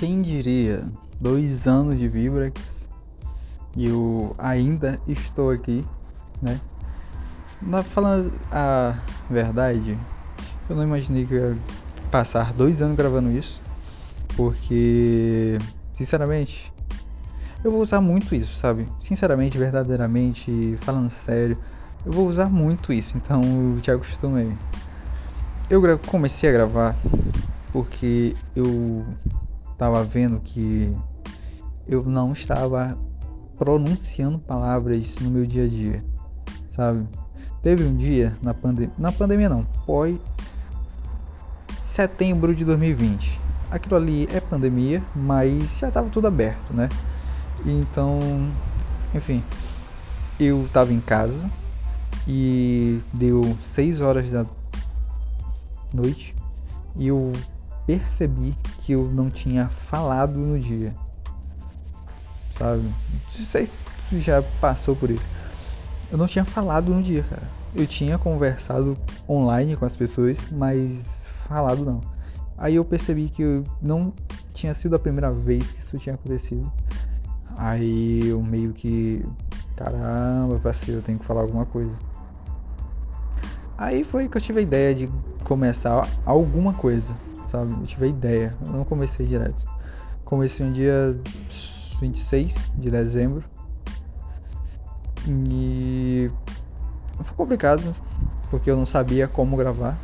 Quem diria? Dois anos de Vibrex e eu ainda estou aqui, né? Na, falando a verdade, eu não imaginei que ia passar dois anos gravando isso, porque, sinceramente, eu vou usar muito isso, sabe? Sinceramente, verdadeiramente, falando sério, eu vou usar muito isso, então eu te acostumei. Eu comecei a gravar porque eu estava vendo que eu não estava pronunciando palavras no meu dia a dia, sabe? Teve um dia na pandemia, na pandemia não, pós setembro de 2020. Aquilo ali é pandemia, mas já estava tudo aberto, né? Então, enfim, eu estava em casa e deu 6 horas da noite e eu percebi que eu não tinha falado no dia. Sabe? Não sei se já passou por isso. Eu não tinha falado no dia, cara. Eu tinha conversado online com as pessoas, mas falado não. Aí eu percebi que eu não tinha sido a primeira vez que isso tinha acontecido. Aí eu meio que. Caramba, parceiro, eu tenho que falar alguma coisa. Aí foi que eu tive a ideia de começar alguma coisa, sabe? Eu tive a ideia, eu não comecei direto. Comecei um dia 26 de dezembro. E foi complicado, porque eu não sabia como gravar.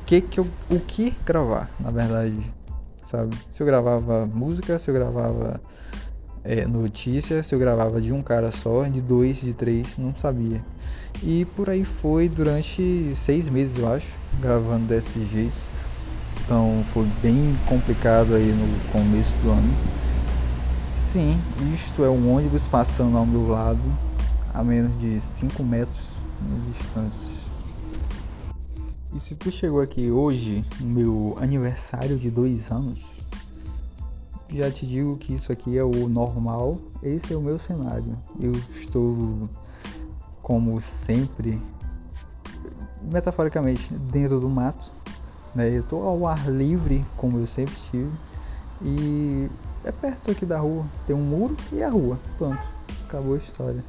O que, que eu, o que gravar, na verdade, sabe? Se eu gravava música, se eu gravava é, notícia, se eu gravava de um cara só, de dois, de três, não sabia. E por aí foi durante seis meses, eu acho, gravando desse jeito. Então foi bem complicado aí no começo do ano. Sim, isto é um ônibus passando ao meu lado a menos de 5 metros de distância. E se tu chegou aqui hoje, no meu aniversário de dois anos, já te digo que isso aqui é o normal, esse é o meu cenário. Eu estou como sempre, metaforicamente, dentro do mato. Né? Eu estou ao ar livre, como eu sempre estive. E é perto aqui da rua. Tem um muro e a rua. Pronto. Acabou a história.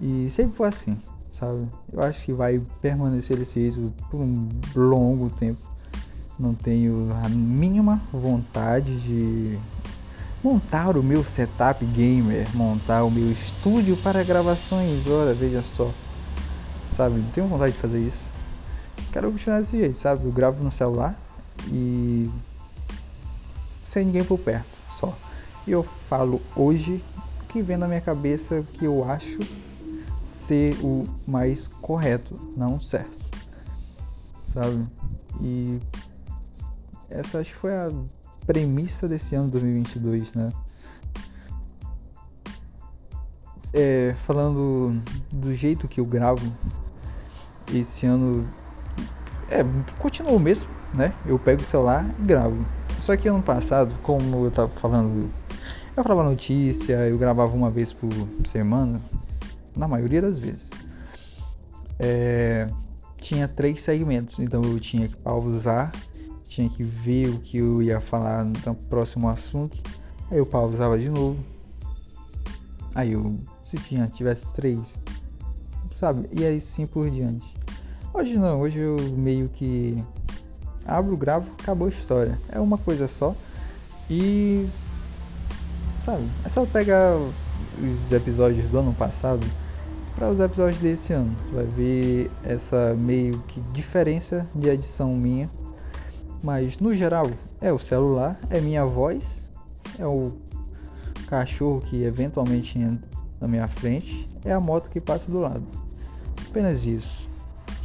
E sempre foi assim, sabe? Eu acho que vai permanecer desse jeito por um longo tempo. Não tenho a mínima vontade de montar o meu setup gamer, montar o meu estúdio para gravações. Ora, veja só, sabe? Não tenho vontade de fazer isso. Quero continuar desse jeito, sabe? Eu gravo no celular e sem ninguém por perto, só. E eu falo hoje o que vem na minha cabeça que eu acho ser o mais correto, não certo, sabe? E essa acho que foi a premissa desse ano 2022, né? É, falando do jeito que eu gravo, esse ano é, continuou mesmo, né? Eu pego o celular e gravo. Só que ano passado, como eu tava falando, eu falava notícia, eu gravava uma vez por semana, na maioria das vezes. É, tinha três segmentos, então eu tinha que pausar tinha que ver o que eu ia falar no próximo assunto. Aí eu pausava de novo. Aí eu, se tinha, tivesse três, sabe? E aí sim por diante. Hoje não, hoje eu meio que abro, gravo, acabou a história. É uma coisa só. E sabe, é só pegar os episódios do ano passado para os episódios desse ano. Tu vai ver essa meio que diferença de edição minha mas no geral é o celular, é minha voz, é o cachorro que eventualmente entra na minha frente, é a moto que passa do lado. Apenas isso,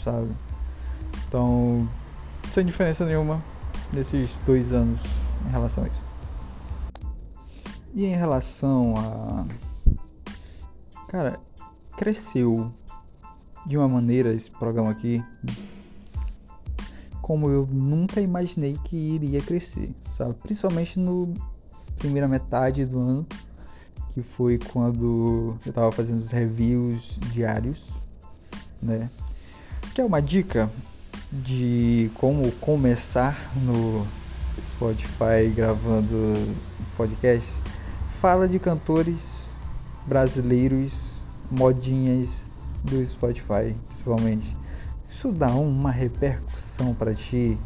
sabe? Então, sem diferença nenhuma nesses dois anos em relação a isso. E em relação a. Cara, cresceu de uma maneira esse programa aqui como eu nunca imaginei que iria crescer, sabe? Principalmente no primeira metade do ano, que foi quando eu estava fazendo os reviews diários, né? Que é uma dica de como começar no Spotify gravando podcast, fala de cantores brasileiros, modinhas do Spotify, principalmente. Isso dá uma repercussão para ti,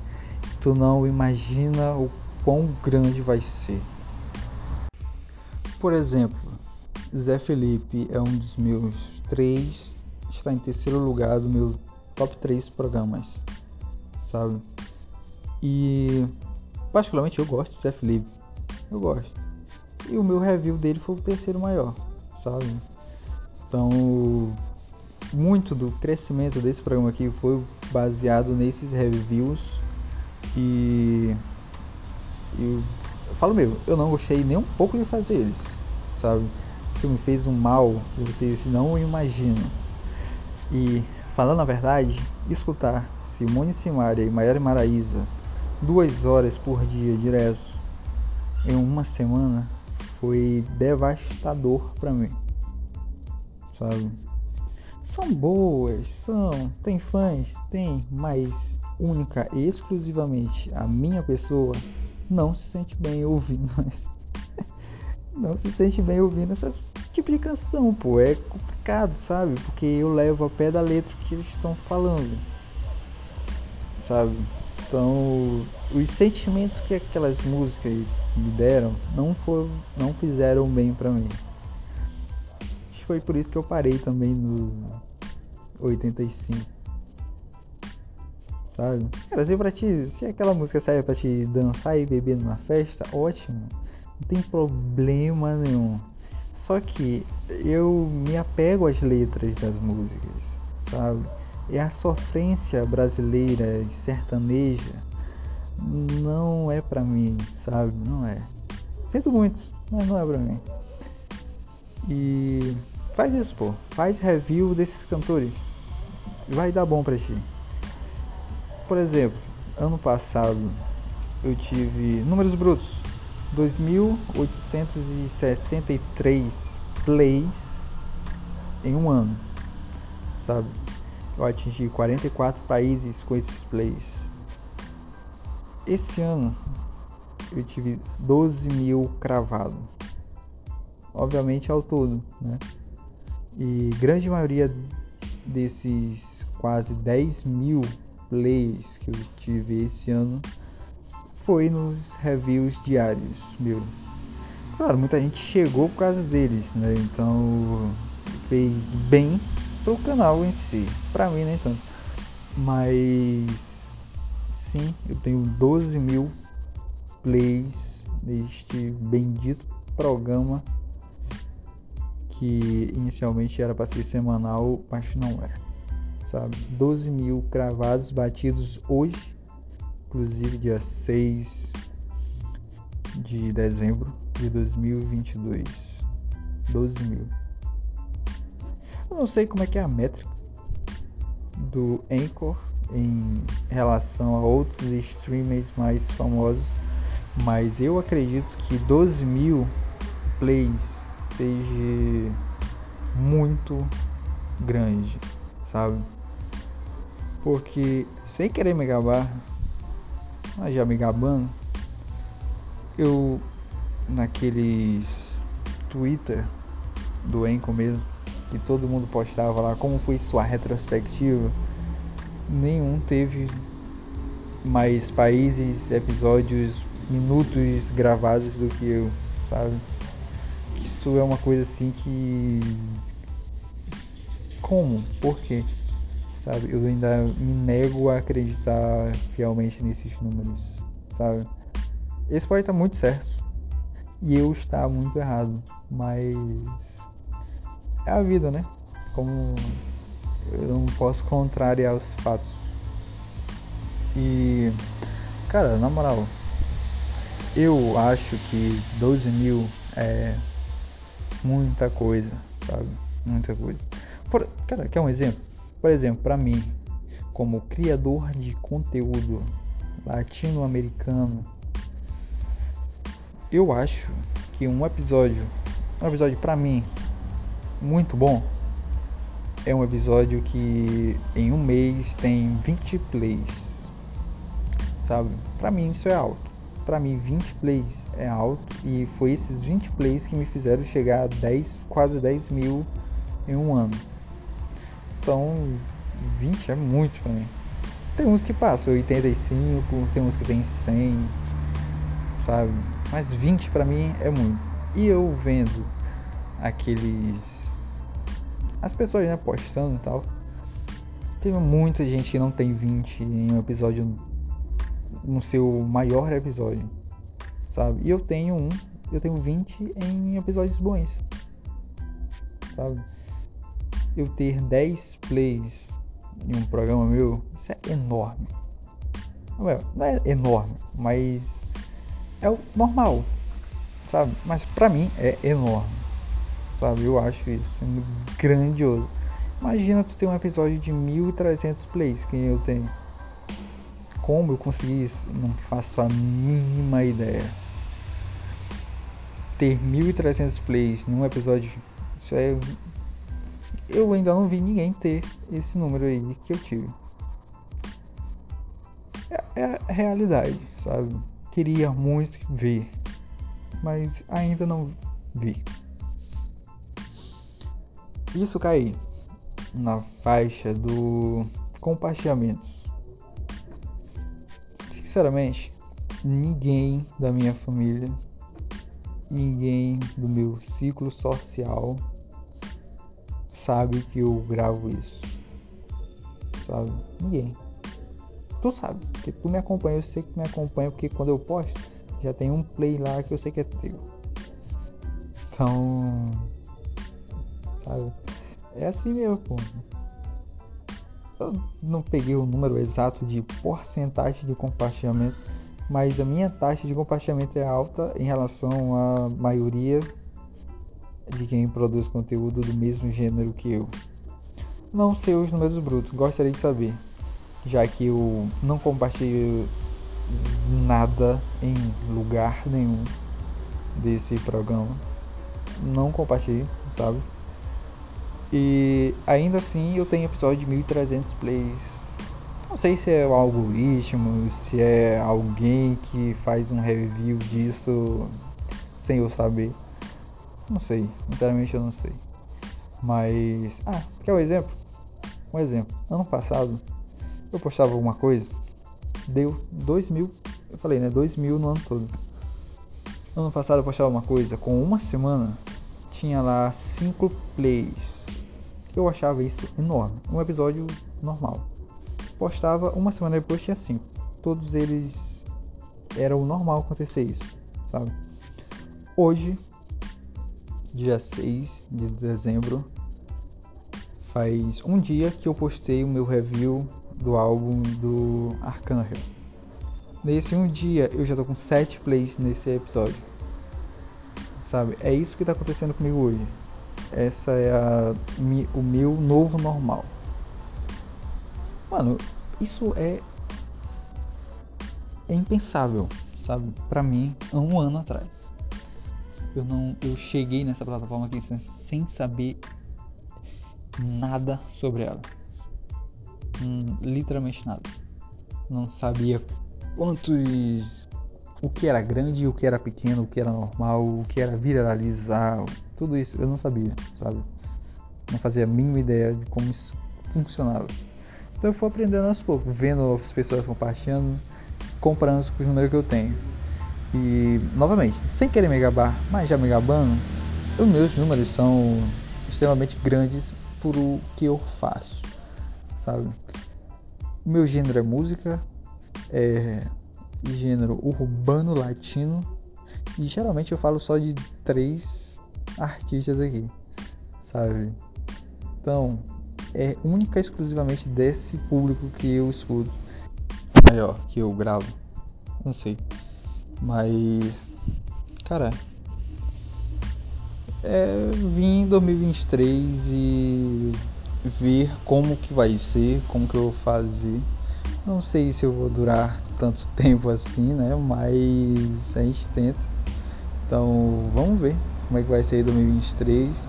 tu não imagina o quão grande vai ser. Por exemplo, Zé Felipe é um dos meus três, está em terceiro lugar do meu top 3 programas, sabe? E particularmente eu gosto do Zé Felipe, eu gosto. E o meu review dele foi o terceiro maior, sabe? Então, muito do crescimento desse programa aqui foi baseado nesses reviews e eu, eu falo mesmo, eu não gostei nem um pouco de fazer eles, sabe? Isso me fez um mal que vocês não imaginam. E falando a verdade, escutar Simone Simaria e Maiara Maraíza duas horas por dia direto em uma semana foi devastador para mim, sabe? São boas, são, tem fãs, tem, mas única e exclusivamente a minha pessoa não se sente bem ouvindo não se sente bem ouvindo esse tipo de canção, pô. É complicado, sabe? Porque eu levo a pé da letra que eles estão falando, sabe? Então, os sentimentos que aquelas músicas me deram não foram, não fizeram bem para mim. Foi por isso que eu parei também no 85. Sabe? Cara, se, pra ti, se aquela música serve pra te dançar e beber numa festa, ótimo. Não tem problema nenhum. Só que eu me apego às letras das músicas, sabe? é a sofrência brasileira de sertaneja não é para mim, sabe? Não é. Sinto muito, mas não é para mim. E faz isso, pô. Faz review desses cantores. Vai dar bom para ti. Por exemplo, ano passado eu tive números brutos 2.863 plays em um ano, sabe? eu atingi 44 países com esses plays. Esse ano eu tive 12 mil cravado. Obviamente ao todo, né? E grande maioria desses quase 10 mil plays que eu tive esse ano foi nos reviews diários, meu. Claro, muita gente chegou por causa deles, né? Então fez bem pro canal em si. Pra mim nem tanto. Mas sim, eu tenho 12 mil plays neste bendito programa que inicialmente era para ser semanal, mas não é. Sabe? 12 mil cravados batidos hoje, inclusive dia 6 de dezembro de 2022. 12 mil. Eu não sei como é que é a métrica do Anchor em relação a outros streamers mais famosos, mas eu acredito que 12 mil plays seja muito grande, sabe? Porque sem querer me gabar, mas já me gabando, eu naqueles Twitter do Enco mesmo, que todo mundo postava lá como foi sua retrospectiva, nenhum teve mais países, episódios, minutos gravados do que eu, sabe? Isso é uma coisa assim que. Como? Por quê? Sabe? Eu ainda me nego a acreditar fielmente nesses números, sabe? Esse pode estar muito certo e eu estar muito errado, mas é a vida, né? Como eu não posso contrariar os fatos. E, cara, na moral, eu acho que 12 mil é muita coisa, sabe? Muita coisa. Por, cara, quer um exemplo? Por exemplo, para mim, como criador de conteúdo latino-americano, eu acho que um episódio, um episódio para mim muito bom. É um episódio que em um mês tem 20 plays. Sabe? Pra mim isso é alto. para mim 20 plays é alto e foi esses 20 plays que me fizeram chegar a 10, quase 10 mil em um ano. Então 20 é muito para mim. Tem uns que passam 85, tem uns que tem 100, sabe? Mas 20 para mim é muito. E eu vendo aqueles as pessoas né, postando e tal. Teve muita gente que não tem 20 em um episódio no seu maior episódio, sabe? E eu tenho um, eu tenho 20 em episódios bons, sabe? Eu ter 10 plays em um programa meu, isso é enorme. Não é, não é enorme, mas é o normal, sabe? Mas pra mim é enorme, sabe? Eu acho isso grandioso. Imagina tu ter um episódio de 1300 plays que eu tenho. Como eu consegui isso? Não faço a mínima ideia. Ter 1300 plays num episódio, isso é eu ainda não vi ninguém ter esse número aí que eu tive. É, é a realidade, sabe? Queria muito ver, mas ainda não vi. Isso cai na faixa do compartilhamentos. Sinceramente, ninguém da minha família, ninguém do meu ciclo social sabe que eu gravo isso. Sabe? Ninguém. Tu sabe, porque tu me acompanha, eu sei que me acompanha, porque quando eu posto, já tem um play lá que eu sei que é teu. Então. Sabe? É assim mesmo, pô. Eu não peguei o número exato de porcentagem de compartilhamento, mas a minha taxa de compartilhamento é alta em relação à maioria de quem produz conteúdo do mesmo gênero que eu. Não sei os números brutos, gostaria de saber, já que eu não compartilho nada em lugar nenhum desse programa. Não compartilho, sabe? E ainda assim eu tenho episódio de 1300 plays. Não sei se é o algoritmo, se é alguém que faz um review disso sem eu saber. Não sei, sinceramente eu não sei. Mas. Ah, quer um exemplo? Um exemplo. Ano passado eu postava alguma coisa, deu 2 mil. Eu falei, né? 2 mil no ano todo. Ano passado eu postava uma coisa, com uma semana tinha lá 5 plays. Eu achava isso enorme. Um episódio normal. Postava, uma semana depois tinha 5. Todos eles era o normal acontecer isso, sabe? Hoje dia 6 de dezembro. Faz um dia que eu postei o meu review do álbum do Arcangel. Nesse um dia eu já tô com 7 plays nesse episódio. Sabe? É isso que tá acontecendo comigo hoje. Essa é a, o meu novo normal. Mano, isso é é impensável, sabe? Para mim, há um ano atrás eu não eu cheguei nessa plataforma aqui sem saber nada sobre ela. Hum, literalmente nada. Não sabia quantos o que era grande o que era pequeno o que era normal o que era viralizar tudo isso eu não sabia sabe? Não fazia a mínima ideia de como isso funcionava. Então eu fui aprendendo aos poucos vendo as pessoas compartilhando comparando com os números que eu tenho e, novamente, sem querer me gabar, mas já me gabando, os meus números são extremamente grandes por o que eu faço, sabe? O meu gênero é música, é gênero urbano latino, e geralmente eu falo só de três artistas aqui, sabe? Então, é única e exclusivamente desse público que eu escuto, maior, que eu gravo, não sei. Mas, cara, é vir em 2023 e ver como que vai ser, como que eu vou fazer. Não sei se eu vou durar tanto tempo assim, né? Mas a gente tenta. Então, vamos ver como é que vai ser 2023.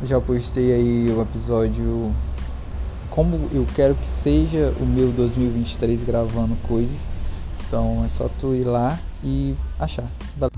Eu já postei aí o episódio como eu quero que seja o meu 2023 gravando coisas Então é só tu ir lá e achar. Valeu.